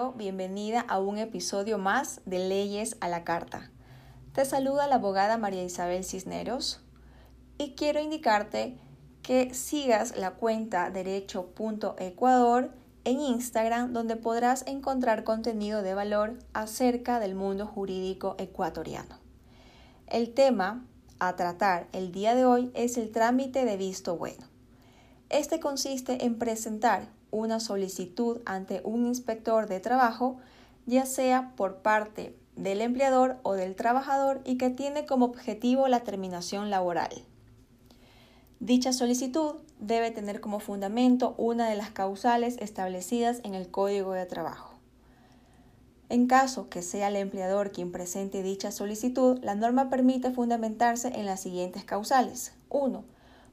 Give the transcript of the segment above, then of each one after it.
un episodio más de Leyes a la Carta. Te saluda la abogada María Isabel Cisneros y quiero indicarte que sigas la cuenta derecho.ecuador en Instagram donde podrás encontrar contenido de valor acerca del mundo jurídico ecuatoriano. El tema a tratar el día de hoy es el trámite de visto bueno. Este consiste en presentar una solicitud ante un inspector de trabajo, ya sea por parte del empleador o del trabajador y que tiene como objetivo la terminación laboral. Dicha solicitud debe tener como fundamento una de las causales establecidas en el Código de Trabajo. En caso que sea el empleador quien presente dicha solicitud, la norma permite fundamentarse en las siguientes causales. 1.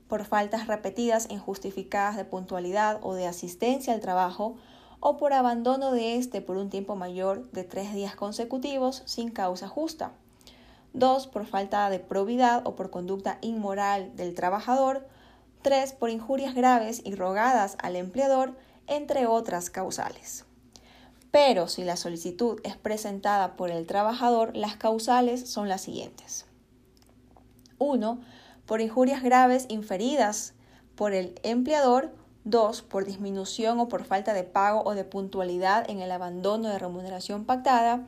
Por faltas repetidas injustificadas de puntualidad o de asistencia al trabajo o por abandono de éste por un tiempo mayor de tres días consecutivos sin causa justa. 2. Por falta de probidad o por conducta inmoral del trabajador. 3. Por injurias graves y rogadas al empleador, entre otras causales. Pero si la solicitud es presentada por el trabajador, las causales son las siguientes. 1. Por injurias graves inferidas por el empleador. 2. Por disminución o por falta de pago o de puntualidad en el abandono de remuneración pactada.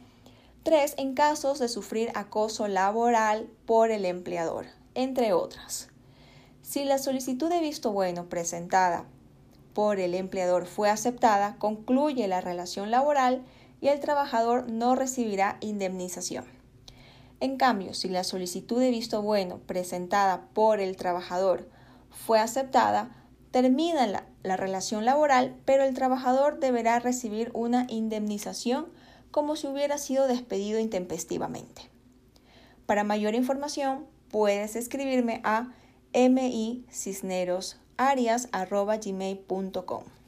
3. En casos de sufrir acoso laboral por el empleador, entre otras. Si la solicitud de visto bueno presentada por el empleador fue aceptada, concluye la relación laboral y el trabajador no recibirá indemnización. En cambio, si la solicitud de visto bueno presentada por el trabajador fue aceptada, termina la, la, relación laboral, pero el trabajador deberá recibir una indemnización como si hubiera sido despedido intempestivamente. Para mayor información, puedes escribirme a mi cisneros arias.gmail.com.